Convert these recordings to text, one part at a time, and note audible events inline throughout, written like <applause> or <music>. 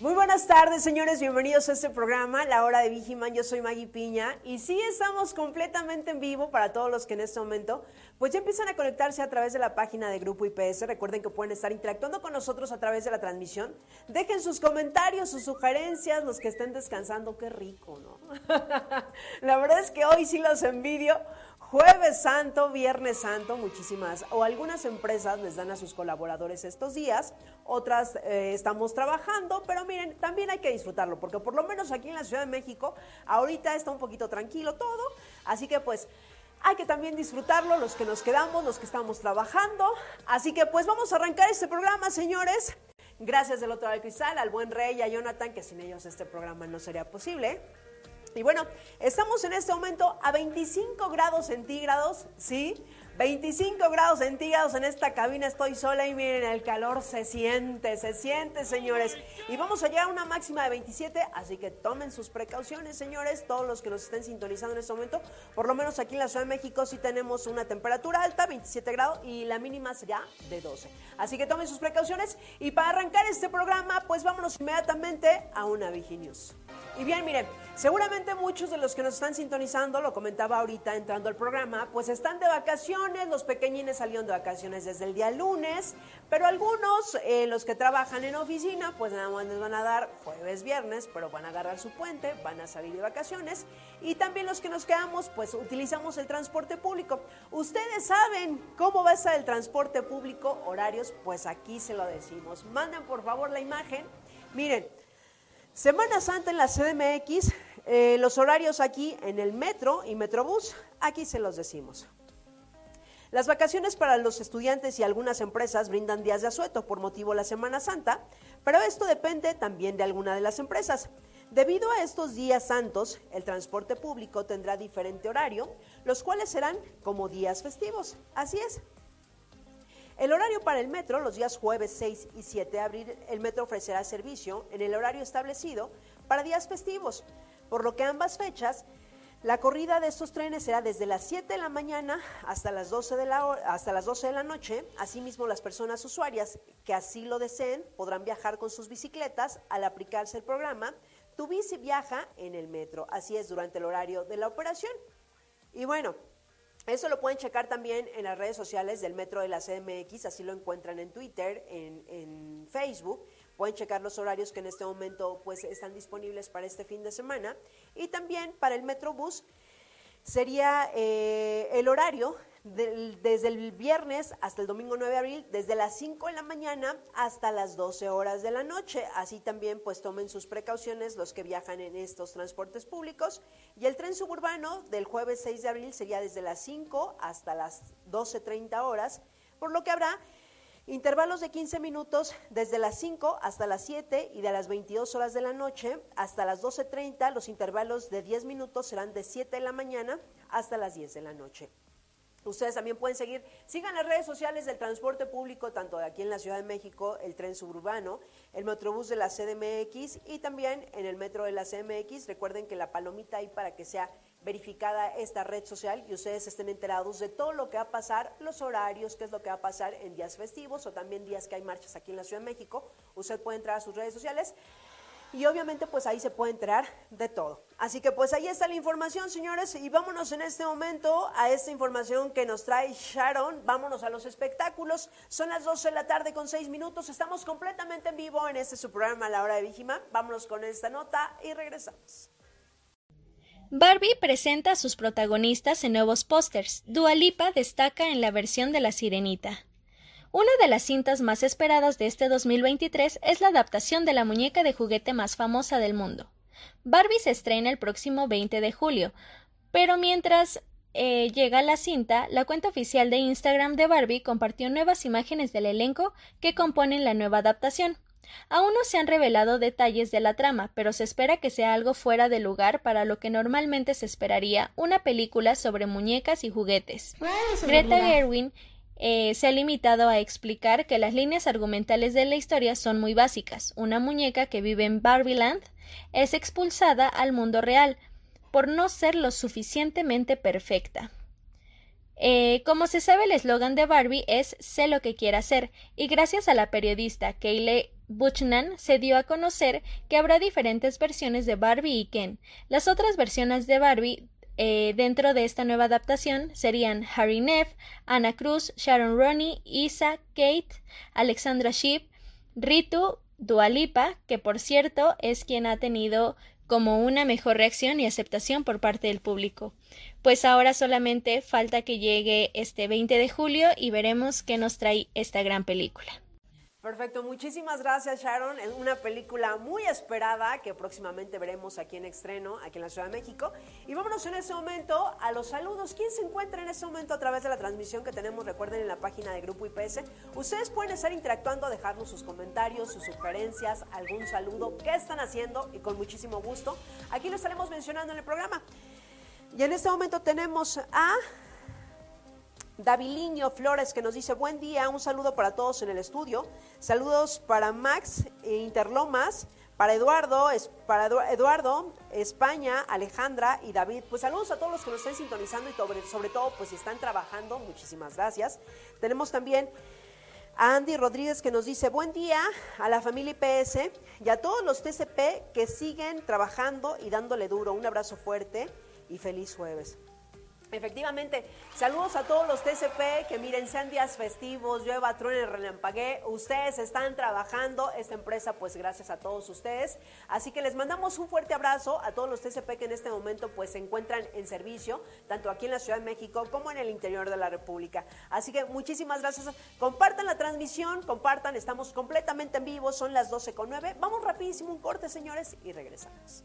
Muy buenas tardes, señores. Bienvenidos a este programa, La Hora de Vigiman. Yo soy Maggie Piña y sí estamos completamente en vivo para todos los que en este momento pues ya empiezan a conectarse a través de la página de Grupo IPS. Recuerden que pueden estar interactuando con nosotros a través de la transmisión. Dejen sus comentarios, sus sugerencias, los que estén descansando. Qué rico, ¿no? <laughs> la verdad es que hoy sí los envidio Jueves Santo, Viernes Santo, muchísimas, o algunas empresas les dan a sus colaboradores estos días, otras eh, estamos trabajando, pero miren, también hay que disfrutarlo, porque por lo menos aquí en la Ciudad de México, ahorita está un poquito tranquilo todo, así que pues hay que también disfrutarlo, los que nos quedamos, los que estamos trabajando, así que pues vamos a arrancar este programa, señores. Gracias del otro lado del cristal, al buen Rey y a Jonathan, que sin ellos este programa no sería posible. Y bueno, estamos en este momento a 25 grados centígrados, ¿sí? 25 grados centígrados en esta cabina, estoy sola y miren, el calor se siente, se siente, señores. Y vamos a llegar a una máxima de 27, así que tomen sus precauciones, señores, todos los que nos estén sintonizando en este momento. Por lo menos aquí en la Ciudad de México sí tenemos una temperatura alta, 27 grados, y la mínima sería de 12. Así que tomen sus precauciones. Y para arrancar este programa, pues vámonos inmediatamente a una Viginews. Y bien, miren, seguramente muchos de los que nos están sintonizando, lo comentaba ahorita entrando al programa, pues están de vacaciones, los pequeñines salieron de vacaciones desde el día lunes, pero algunos, eh, los que trabajan en oficina, pues nada más les van a dar jueves, viernes, pero van a agarrar su puente, van a salir de vacaciones. Y también los que nos quedamos, pues utilizamos el transporte público. Ustedes saben cómo va a estar el transporte público, horarios, pues aquí se lo decimos. Manden por favor la imagen. Miren, Semana Santa en la CDMX, eh, los horarios aquí en el metro y Metrobús, aquí se los decimos. Las vacaciones para los estudiantes y algunas empresas brindan días de asueto por motivo de la Semana Santa, pero esto depende también de alguna de las empresas. Debido a estos días santos, el transporte público tendrá diferente horario, los cuales serán como días festivos. Así es, el horario para el metro, los días jueves 6 y 7 de abril, el metro ofrecerá servicio en el horario establecido para días festivos, por lo que ambas fechas la corrida de estos trenes será desde las 7 de la mañana hasta las 12 de la, hasta las 12 de la noche. Asimismo, las personas usuarias que así lo deseen podrán viajar con sus bicicletas al aplicarse el programa Tu bici viaja en el metro. Así es durante el horario de la operación. Y bueno, eso lo pueden checar también en las redes sociales del Metro de la CMX, así lo encuentran en Twitter, en, Facebook. Pueden checar los horarios que en este momento pues, están disponibles para este fin de semana. Y también para el Metrobús sería eh, el horario desde el viernes hasta el domingo 9 de abril, desde las 5 de la mañana hasta las 12 horas de la noche. Así también pues tomen sus precauciones los que viajan en estos transportes públicos. Y el tren suburbano del jueves 6 de abril sería desde las 5 hasta las 12.30 horas, por lo que habrá intervalos de 15 minutos desde las 5 hasta las 7 y de las 22 horas de la noche hasta las 12.30. Los intervalos de 10 minutos serán de 7 de la mañana hasta las 10 de la noche. Ustedes también pueden seguir, sigan las redes sociales del transporte público, tanto de aquí en la Ciudad de México, el tren suburbano, el metrobús de la CDMX y también en el metro de la CMX. Recuerden que la palomita ahí para que sea verificada esta red social y ustedes estén enterados de todo lo que va a pasar, los horarios, qué es lo que va a pasar en días festivos o también días que hay marchas aquí en la Ciudad de México. Usted puede entrar a sus redes sociales y obviamente pues ahí se puede enterar de todo. Así que pues ahí está la información, señores, y vámonos en este momento a esta información que nos trae Sharon. Vámonos a los espectáculos. Son las 12 de la tarde con 6 minutos. Estamos completamente en vivo en este su programa La Hora de Vigima. Vámonos con esta nota y regresamos. Barbie presenta a sus protagonistas en nuevos pósters. Dua Lipa destaca en la versión de La Sirenita. Una de las cintas más esperadas de este 2023 es la adaptación de la muñeca de juguete más famosa del mundo. Barbie se estrena el próximo 20 de julio, pero mientras eh, llega la cinta, la cuenta oficial de Instagram de Barbie compartió nuevas imágenes del elenco que componen la nueva adaptación. Aún no se han revelado detalles de la trama, pero se espera que sea algo fuera de lugar para lo que normalmente se esperaría una película sobre muñecas y juguetes. Greta Gerwin eh, se ha limitado a explicar que las líneas argumentales de la historia son muy básicas. Una muñeca que vive en Barbieland es expulsada al mundo real por no ser lo suficientemente perfecta. Eh, como se sabe, el eslogan de Barbie es Sé lo que quiera hacer, y gracias a la periodista Kayle Buchnan se dio a conocer que habrá diferentes versiones de Barbie y Ken. Las otras versiones de Barbie eh, dentro de esta nueva adaptación serían Harry Neff, Anna Cruz, Sharon Roney, Isa, Kate, Alexandra Sheep, Ritu, Dualipa, que por cierto es quien ha tenido como una mejor reacción y aceptación por parte del público. Pues ahora solamente falta que llegue este 20 de julio y veremos qué nos trae esta gran película. Perfecto, muchísimas gracias Sharon. Es una película muy esperada que próximamente veremos aquí en estreno, aquí en la Ciudad de México. Y vámonos en este momento a los saludos. ¿Quién se encuentra en este momento a través de la transmisión que tenemos? Recuerden en la página de Grupo IPS. Ustedes pueden estar interactuando, dejarnos sus comentarios, sus sugerencias, algún saludo, qué están haciendo y con muchísimo gusto. Aquí lo estaremos mencionando en el programa. Y en este momento tenemos a Daviliño Flores que nos dice buen día, un saludo para todos en el estudio, saludos para Max Interlomas, para Eduardo, para Eduardo, España, Alejandra y David. Pues saludos a todos los que nos estén sintonizando y sobre, sobre todo pues si están trabajando, muchísimas gracias. Tenemos también a Andy Rodríguez que nos dice buen día a la familia IPS y a todos los TCP que siguen trabajando y dándole duro. Un abrazo fuerte y feliz jueves. Efectivamente, saludos a todos los TCP que miren, sean días festivos, llueva, truene, relampagué, ustedes están trabajando, esta empresa pues gracias a todos ustedes, así que les mandamos un fuerte abrazo a todos los TCP que en este momento pues se encuentran en servicio, tanto aquí en la Ciudad de México como en el interior de la República, así que muchísimas gracias, compartan la transmisión, compartan, estamos completamente en vivo, son las 12 con 9, vamos rapidísimo un corte señores y regresamos.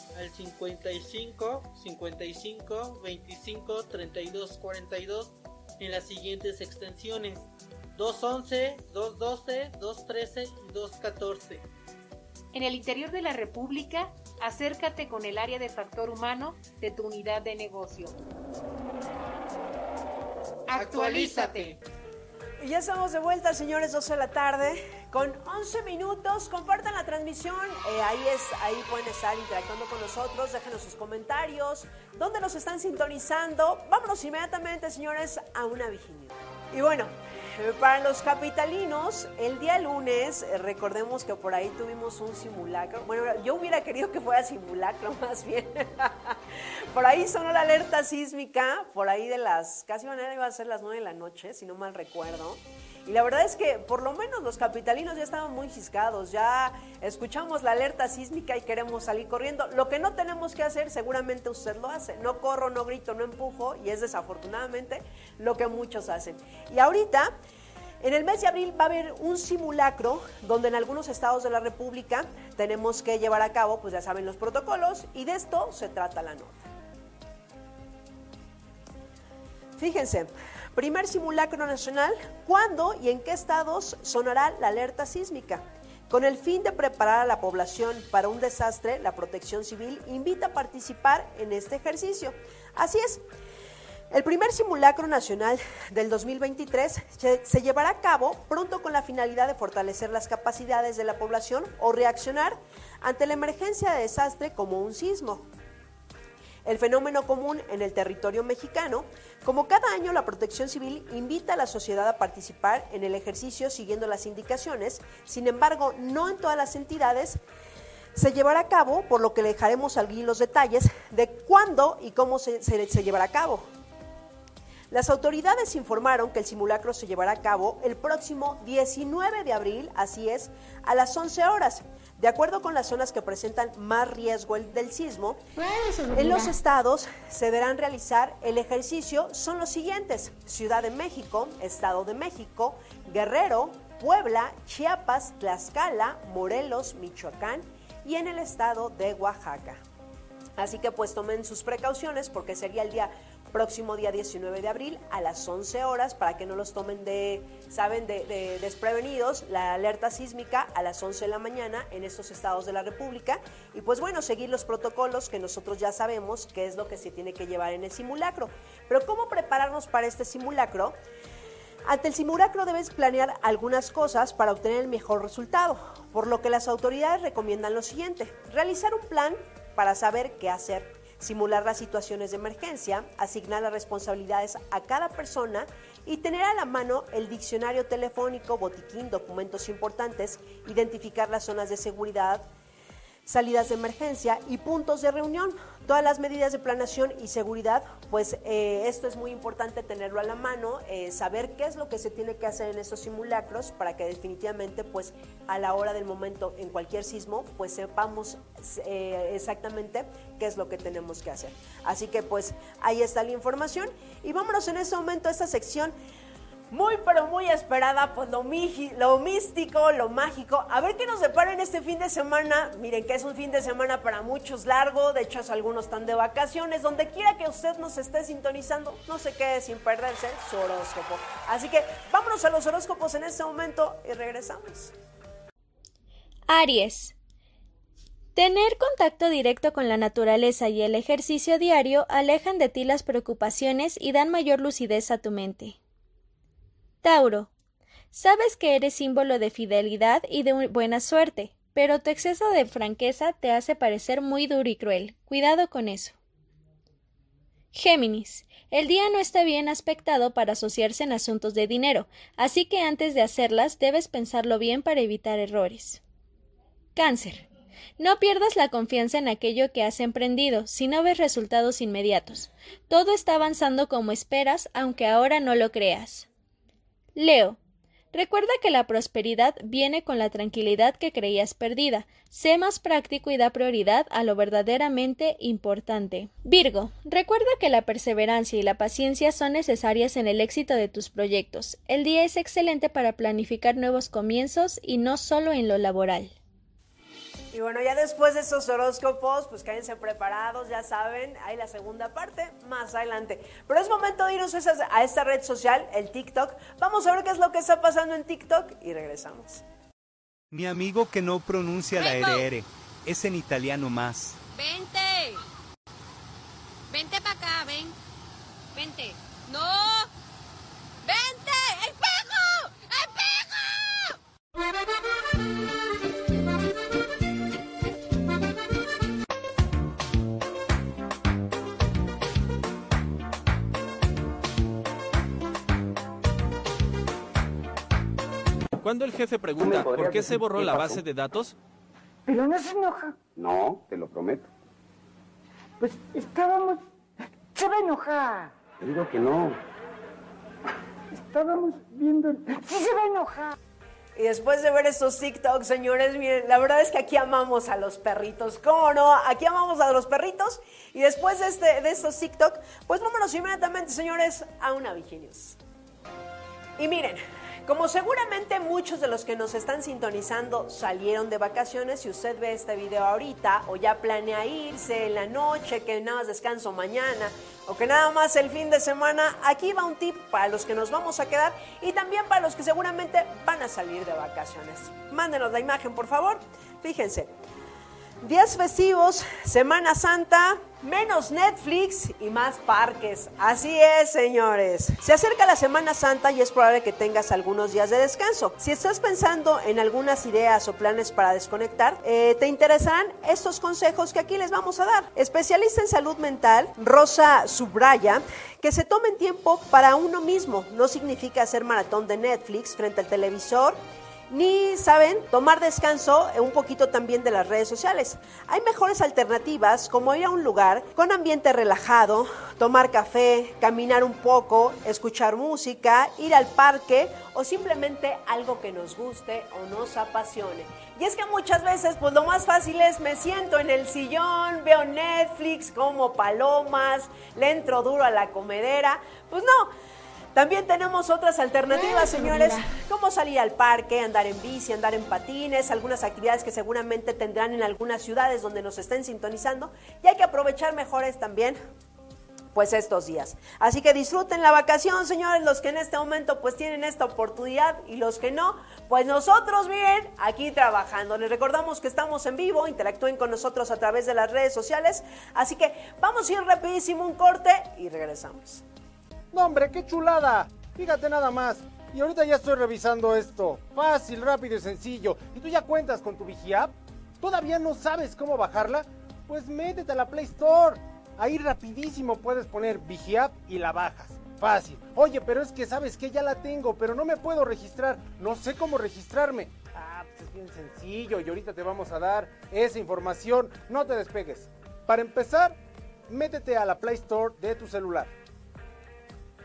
al 55 55 25 32 42 en las siguientes extensiones 211, 212, 213 y 214. En el interior de la República, acércate con el área de factor humano de tu unidad de negocio. Actualízate. Y ya estamos de vuelta, señores, 12 de la tarde, con 11 minutos. Compartan la transmisión, eh, ahí, es, ahí pueden estar interactuando con nosotros, déjenos sus comentarios, dónde nos están sintonizando. Vámonos inmediatamente, señores, a una vigilia. Y bueno, para los capitalinos, el día lunes, eh, recordemos que por ahí tuvimos un simulacro. Bueno, yo hubiera querido que fuera simulacro <laughs> más bien. por ahí sonó la alerta sísmica, por ahí de las, casi manera iba a ser las 9 de la noche, si no mal recuerdo. Y la verdad es que por lo menos los capitalinos ya estaban muy ciscados, ya escuchamos la alerta sísmica y queremos salir corriendo. Lo que no tenemos que hacer, seguramente usted lo hace. No corro, no grito, no empujo y es desafortunadamente lo que muchos hacen. Y ahorita... En el mes de abril va a haber un simulacro donde en algunos estados de la República tenemos que llevar a cabo, pues ya saben, los protocolos y de esto se trata la nota. Fíjense, Primer simulacro nacional, ¿cuándo y en qué estados sonará la alerta sísmica? Con el fin de preparar a la población para un desastre, la Protección Civil invita a participar en este ejercicio. Así es, el primer simulacro nacional del 2023 se, llevará a cabo pronto con la finalidad de fortalecer las capacidades de la población o reaccionar ante la emergencia de desastre como un sismo. El fenómeno común en el territorio mexicano como cada año, la Protección Civil invita a la sociedad a participar en el ejercicio siguiendo las indicaciones, sin embargo, no en todas las entidades se llevará a cabo, por lo que le dejaremos aquí los detalles de cuándo y cómo se, se llevará a cabo. Las autoridades informaron que el simulacro se llevará a cabo el próximo 19 de abril, así es, a las 11 horas. De acuerdo con las zonas que presentan más riesgo del sismo, en los estados se deberán realizar el ejercicio son los siguientes: Ciudad de México, Estado de México, Guerrero, Puebla, Chiapas, Tlaxcala, Morelos, Michoacán y en el estado de Oaxaca. Así que pues tomen sus precauciones porque sería el día próximo día 19 de abril a las 11 horas para que no los tomen de, saben, de, desprevenidos, la alerta sísmica a las 11 de la mañana en estos estados de la República y pues bueno, seguir los protocolos que nosotros ya sabemos qué es lo que se tiene que llevar en el simulacro. Pero ¿cómo prepararnos para este simulacro? Ante el simulacro debes planear algunas cosas para obtener el mejor resultado, por lo que las autoridades recomiendan lo siguiente, realizar un plan para saber qué hacer simular las situaciones de emergencia, asignar las responsabilidades a cada persona y tener a la mano el diccionario telefónico, botiquín, documentos importantes, identificar las zonas de seguridad, salidas de emergencia y puntos de reunión. Todas las medidas de planeación y seguridad, pues eh, esto es muy importante tenerlo a la mano, eh, saber qué es lo que se tiene que hacer en estos simulacros para que definitivamente pues a la hora del momento en cualquier sismo pues sepamos eh, exactamente qué es lo que tenemos que hacer. Así que pues ahí está la información y vámonos en este momento a esta sección muy pero muy esperada, pues lo, místico, lo mágico. A ver qué nos depara en este fin de semana. Miren que es un fin de semana para muchos largo, de hecho algunos están de vacaciones. Donde quiera que usted nos esté sintonizando, no se quede sin perderse su horóscopo. Así que vámonos a los horóscopos en este momento y regresamos. Aries. Tener contacto directo con la naturaleza y el ejercicio diario alejan de ti las preocupaciones y dan mayor lucidez a tu mente. Tauro. Sabes que eres símbolo de fidelidad y de buena suerte, pero tu exceso de franqueza te hace parecer muy duro y cruel. Cuidado con eso. Géminis. El día no está bien aspectado para asociarse en asuntos de dinero, así que antes de hacerlas debes pensarlo bien para evitar errores. Cáncer. No pierdas la confianza en aquello que has emprendido si no ves resultados inmediatos. Todo está avanzando como esperas, aunque ahora no lo creas. Leo. Recuerda que la prosperidad viene con la tranquilidad que creías perdida. Sé más práctico y da prioridad a lo verdaderamente importante. Virgo. Recuerda que la perseverancia y la paciencia son necesarias en el éxito de tus proyectos. El día es excelente para planificar nuevos comienzos y no solo en lo laboral. Y bueno, ya después de esos horóscopos, pues cádense preparados, ya saben, hay la segunda parte más adelante. Pero es momento de irnos a esta red social, el TikTok. Vamos a ver qué es lo que está pasando en TikTok y regresamos. Mi amigo que no pronuncia la RR, es en italiano más. Vente. Vente para acá, ven. Vente. No. Cuando el jefe pregunta por qué se borró la base de datos, pero no se enoja. No, te lo prometo. Pues estábamos... Se va a enojar. Te digo que no. Estábamos viendo... Sí se va a enojar. Y después de ver estos TikToks, señores, miren, la verdad es que aquí amamos a los perritos. ¿Cómo no? Aquí amamos a los perritos. Y después de, este, de estos TikTok, pues vámonos inmediatamente, señores, a una Vigilius. Y miren, como seguramente muchos de los que nos están sintonizando salieron de vacaciones, si usted ve este video ahorita o ya planea irse en la noche, que nada más descanso mañana o que nada más el fin de semana, aquí va un tip para los que nos vamos a quedar y también para los que seguramente van a salir de vacaciones. Mándenos la imagen, por favor. Fíjense. Días festivos, Semana Santa, menos Netflix y más parques. Así es, señores. Se acerca la Semana Santa y es probable que tengas algunos días de descanso. Si estás pensando en algunas ideas o planes para desconectar, eh, te interesarán estos consejos que aquí les vamos a dar. Especialista en salud mental, Rosa subraya que se tomen tiempo para uno mismo. No significa hacer maratón de Netflix frente al televisor ni, ¿saben?, tomar descanso un poquito también de las redes sociales. Hay mejores alternativas como ir a un lugar con ambiente relajado, tomar café, caminar un poco, escuchar música, ir al parque o simplemente algo que nos guste o nos apasione. Y es que muchas veces pues lo más fácil es me siento en el sillón, veo Netflix, como palomas, le entro duro a la comedera. Pues no, también tenemos otras alternativas, señores, como salir al parque, andar en bici, andar en patines, algunas actividades que seguramente tendrán en algunas ciudades donde nos estén sintonizando y hay que aprovechar mejores también pues estos días. Así que disfruten la vacación, señores, los que en este momento pues tienen esta oportunidad y los que no, pues nosotros bien aquí trabajando. Les recordamos que estamos en vivo, interactúen con nosotros a través de las redes sociales, así que vamos a ir rapidísimo un corte y regresamos. No, hombre, qué chulada. Fíjate nada más. Y ahorita ya estoy revisando esto. Fácil, rápido y sencillo. ¿Y tú ya cuentas con tu Vigiapp? ¿Todavía no sabes cómo bajarla? Pues métete a la Play Store. Ahí rapidísimo puedes poner Vigiapp y la bajas. Fácil. Oye, pero es que sabes que ya la tengo, pero no me puedo registrar. No sé cómo registrarme. Ah, pues es bien sencillo y ahorita te vamos a dar esa información. No te despegues. Para empezar, métete a la Play Store de tu celular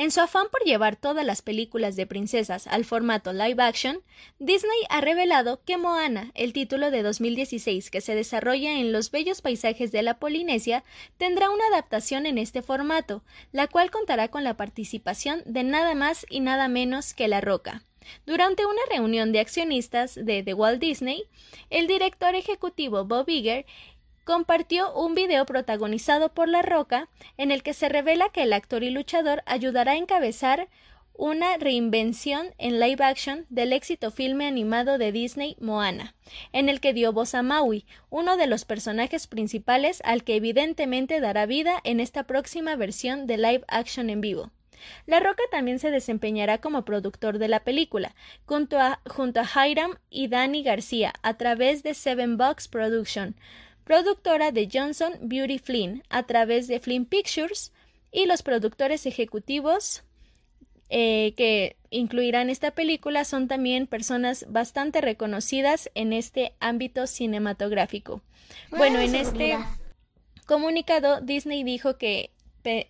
En su afán por llevar todas las películas de princesas al formato live action, Disney ha revelado que Moana, el título de 2016 que se desarrolla en los bellos paisajes de la Polinesia, tendrá una adaptación en este formato, la cual contará con la participación de nada más y nada menos que La Roca. Durante una reunión de accionistas de The Walt Disney, el director ejecutivo Bob Iger compartió un video protagonizado por La Roca en el que se revela que el actor y luchador ayudará a encabezar una reinvención en live action del éxito filme animado de Disney Moana, en el que dio voz a Maui, uno de los personajes principales al que evidentemente dará vida en esta próxima versión de live action en vivo. La Roca también se desempeñará como productor de la película, junto a, junto a Hiram y Danny García, a través de Seven Bucks Production, productora de Johnson Beauty Flynn, a través de Flynn Pictures, y los productores ejecutivos eh, que incluirán esta película son también personas bastante reconocidas en este ámbito cinematográfico. Bueno, en este comunicado Disney dijo que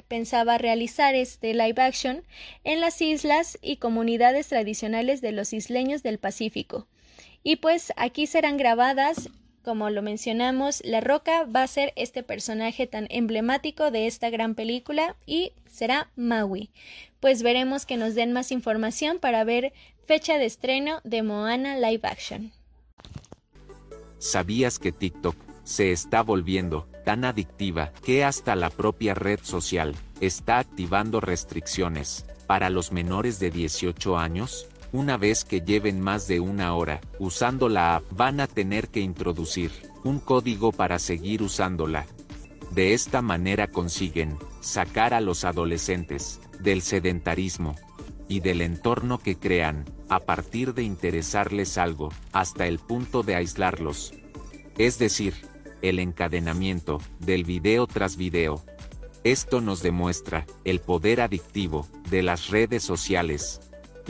pensaba realizar este live action en las islas y comunidades tradicionales de los isleños del Pacífico. Y pues aquí serán grabadas como lo mencionamos, La Roca va a ser este personaje tan emblemático de esta gran película y será Maui. Pues veremos que nos den más información para ver fecha de estreno de Moana Live Action. ¿Sabías que TikTok se está volviendo tan adictiva que hasta la propia red social está activando restricciones para los menores de 18 años? Una vez que lleven más de una hora usando la app, van a tener que introducir un código para seguir usándola. De esta manera consiguen sacar a los adolescentes del sedentarismo y del entorno que crean, a partir de interesarles algo, hasta el punto de aislarlos. Es decir, el encadenamiento del video tras video. Esto nos demuestra el poder adictivo de las redes sociales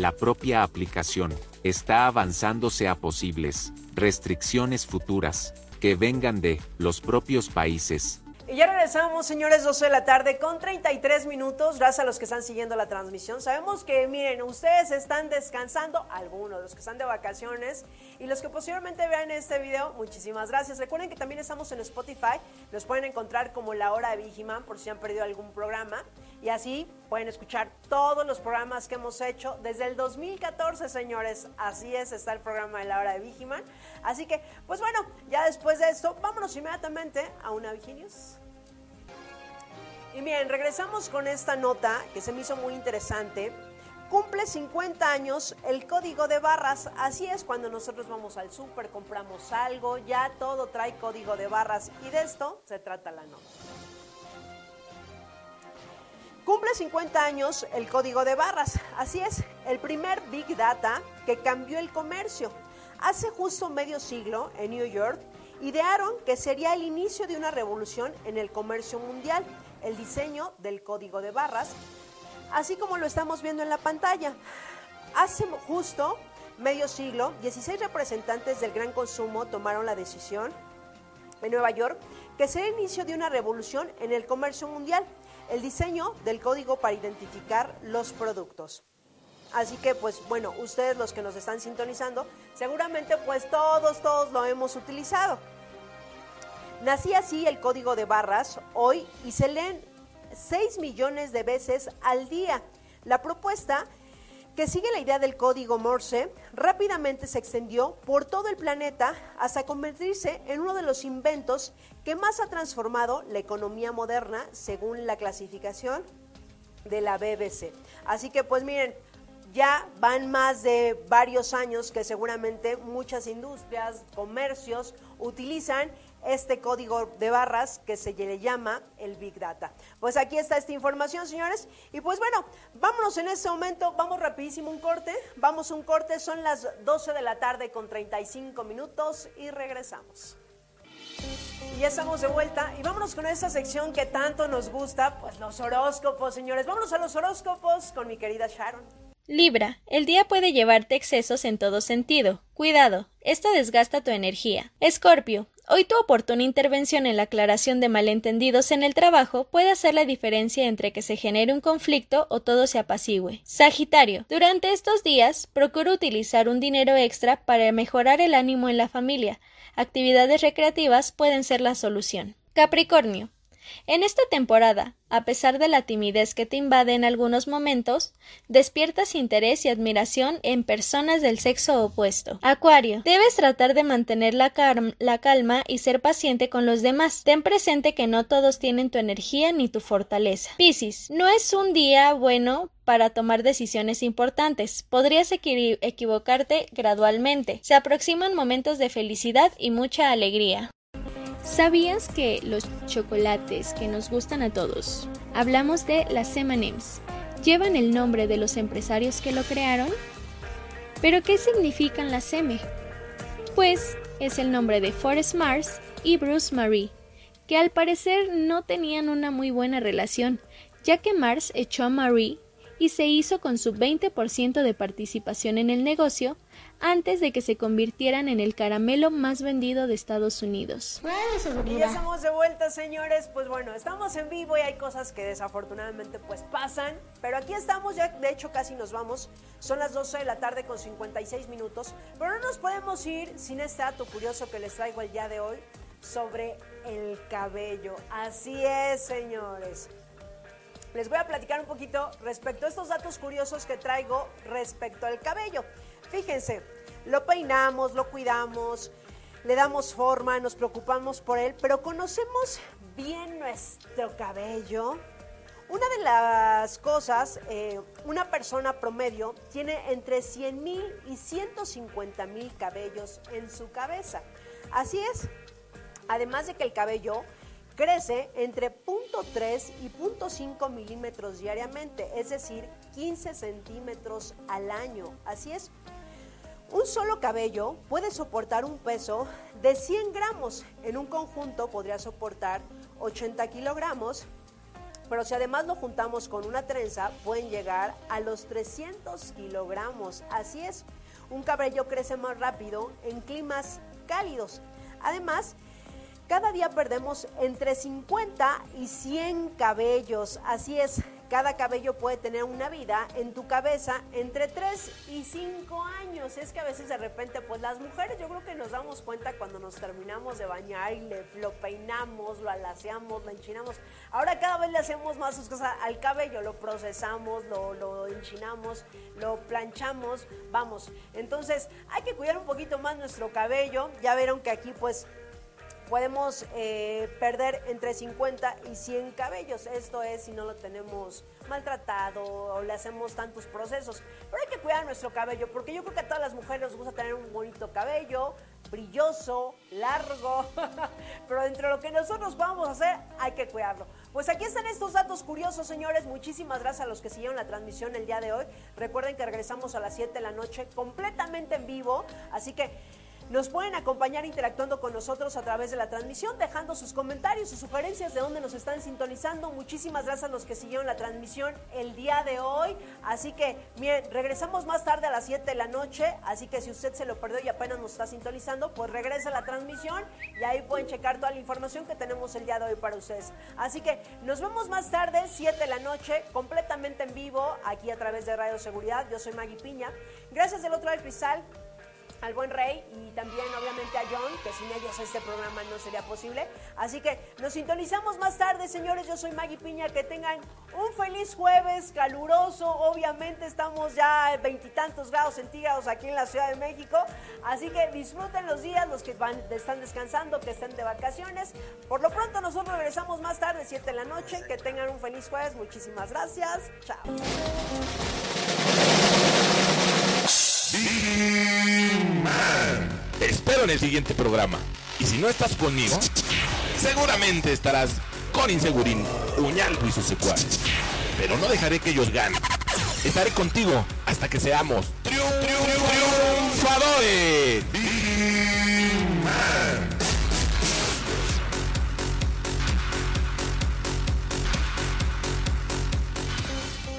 la propia aplicación está avanzándose a posibles restricciones futuras que vengan de los propios países y ya regresamos, señores, 12 de la tarde con 33 minutos. Gracias a los que están siguiendo la transmisión. Sabemos que, miren, ustedes están descansando, algunos, los que están de vacaciones y los que posiblemente vean este video, muchísimas gracias. Recuerden que también estamos en Spotify. Los pueden encontrar como La Hora de Vigiman por si han perdido algún programa. Y así pueden escuchar todos los programas que hemos hecho desde el 2014, señores. Así es, está el programa de La Hora de Vigiman. Así que, pues bueno, ya después de esto, vámonos inmediatamente a una Vigilius. Y bien, regresamos con esta nota que se me hizo muy interesante. Cumple 50 años el código de barras. Así es cuando nosotros vamos al súper, compramos algo, ya todo trae código de barras. Y de esto se trata la nota. Cumple 50 años el código de barras. Así es, el primer Big Data que cambió el comercio. Hace justo medio siglo, en New York, idearon que sería el inicio de una revolución en el comercio mundial el diseño del código de barras, así como lo estamos viendo en la pantalla. Hace justo medio siglo, 16 representantes del gran consumo tomaron la decisión en Nueva York que sea el inicio de una revolución en el comercio mundial, el diseño del código para identificar los productos. Así que pues bueno, ustedes los que nos están sintonizando, seguramente pues todos, todos lo hemos utilizado. Nací así el código de barras hoy y se leen 6 millones de veces al día. La propuesta que sigue la idea del código Morse rápidamente se extendió por todo el planeta hasta convertirse en uno de los inventos que más ha transformado la economía moderna según la clasificación de la BBC. Así que pues miren, ya van más de varios años que seguramente muchas industrias, comercios utilizan este código de barras que se le llama el Big Data. Pues aquí está esta información, señores. Y pues bueno, vámonos en este momento, vamos rapidísimo un corte, vamos un corte, son las 12 de la tarde con 35 minutos y regresamos. Y ya estamos de vuelta y vámonos con esta sección que tanto nos gusta, pues los horóscopos, señores. Vámonos a los horóscopos con mi querida Sharon. Libra, el día puede llevarte excesos en todo sentido. Cuidado, esto desgasta tu energía. Escorpio, Hoy tu oportuna intervención en la aclaración de malentendidos en el trabajo puede hacer la diferencia entre que se genere un conflicto o todo se apacigüe. Sagitario, durante estos días procura utilizar un dinero extra para mejorar el ánimo en la familia. Actividades recreativas pueden ser la solución. Capricornio, en esta temporada, a pesar de la timidez que te invade en algunos momentos, despiertas interés y admiración en personas del sexo opuesto. Acuario, debes tratar de mantener la, calma y ser paciente con los demás. Ten presente que no todos tienen tu energía ni tu fortaleza. Piscis, no es un día bueno para tomar decisiones importantes. Podrías equivocarte gradualmente. Se aproximan momentos de felicidad y mucha alegría. ¿Sabías que los chocolates que nos gustan a todos, hablamos de las M&M's, llevan el nombre de los empresarios que lo crearon? ¿Pero qué significan las M? Pues es el nombre de Forrest Mars y Bruce Marie, que al parecer no tenían una muy buena relación, ya que Mars echó a Marie y se hizo con su 20% de participación en el negocio antes de que se convirtieran en el caramelo más vendido de Estados Unidos. Y ya estamos de vuelta, señores. Pues bueno, estamos en vivo y hay cosas que desafortunadamente pues pasan, pero aquí estamos ya, de hecho casi nos vamos. Son las 12 de la tarde con 56 minutos, pero no nos podemos ir sin este dato curioso que les traigo el día de hoy sobre el cabello. Así es, señores les voy a platicar un poquito respecto a estos datos curiosos que traigo respecto al cabello. Fíjense, lo peinamos, lo cuidamos, le damos forma, nos preocupamos por él, pero conocemos bien nuestro cabello. Una de las cosas, eh, una persona promedio tiene entre 100 mil y 150 mil cabellos en su cabeza. Así es. Además de que el cabello crece entre 0.3 y 0.5 milímetros diariamente, es decir, 15 centímetros al año. Así es. Un solo cabello puede soportar un peso de 100 gramos. En un conjunto podría soportar 80 kilogramos, pero si además lo juntamos con una trenza, pueden llegar a los 300 kilogramos. Así es, un cabello crece más rápido en climas cálidos. Además, cada día perdemos entre 50 y 100 cabellos. Así es, cada cabello puede tener una vida en tu cabeza entre 3 y 5 años. Es que a veces de repente, pues las mujeres yo creo que nos damos cuenta cuando nos terminamos de bañar y le, lo peinamos, lo alaceamos, lo enchinamos. Ahora cada vez le hacemos más sus cosas al cabello, lo procesamos, lo, lo enchinamos, lo planchamos, vamos. Entonces hay que cuidar un poquito más nuestro cabello. Ya vieron que aquí pues podemos eh, perder entre 50 y 100 cabellos. Esto es si no lo tenemos maltratado o le hacemos tantos procesos. Pero hay que cuidar nuestro cabello porque yo creo que a todas las mujeres nos gusta tener un bonito cabello, brilloso, largo. <laughs> Pero dentro de lo que nosotros vamos a hacer, hay que cuidarlo. Pues aquí están estos datos curiosos, señores. Muchísimas gracias a los que siguieron la transmisión el día de hoy. Recuerden que regresamos a las 7 de la noche completamente en vivo. Así que nos pueden acompañar interactuando con nosotros a través de la transmisión, dejando sus comentarios, sus sugerencias de dónde nos están sintonizando. Muchísimas gracias a los que siguieron la transmisión el día de hoy. Así que, miren, regresamos más tarde a las 7 de la noche. Así que si usted se lo perdió y apenas nos está sintonizando, pues regresa a la transmisión y ahí pueden checar toda la información que tenemos el día de hoy para ustedes. Así que nos vemos más tarde, 7 de la noche, completamente en vivo, aquí a través de Radio Seguridad. Yo soy Maggie Piña. Gracias del otro lado del cristal al buen Rey y también obviamente a John, que sin ellos este programa no sería posible. Así que nos sintonizamos más tarde, señores. Yo soy Maggie Piña. Que tengan un feliz jueves caluroso. Obviamente estamos ya veintitantos grados centígrados aquí en la Ciudad de México. Así que disfruten los días, los que están descansando, que estén de vacaciones. Por lo pronto nosotros regresamos más tarde, 7 de la noche. Que tengan un feliz jueves. Muchísimas gracias. Chao. Te espero en el siguiente programa. Y si no estás conmigo, seguramente estarás con Insegurín, Uñaldo y sus secuaces. Pero no dejaré que ellos ganen. Estaré contigo hasta que seamos triunfadores.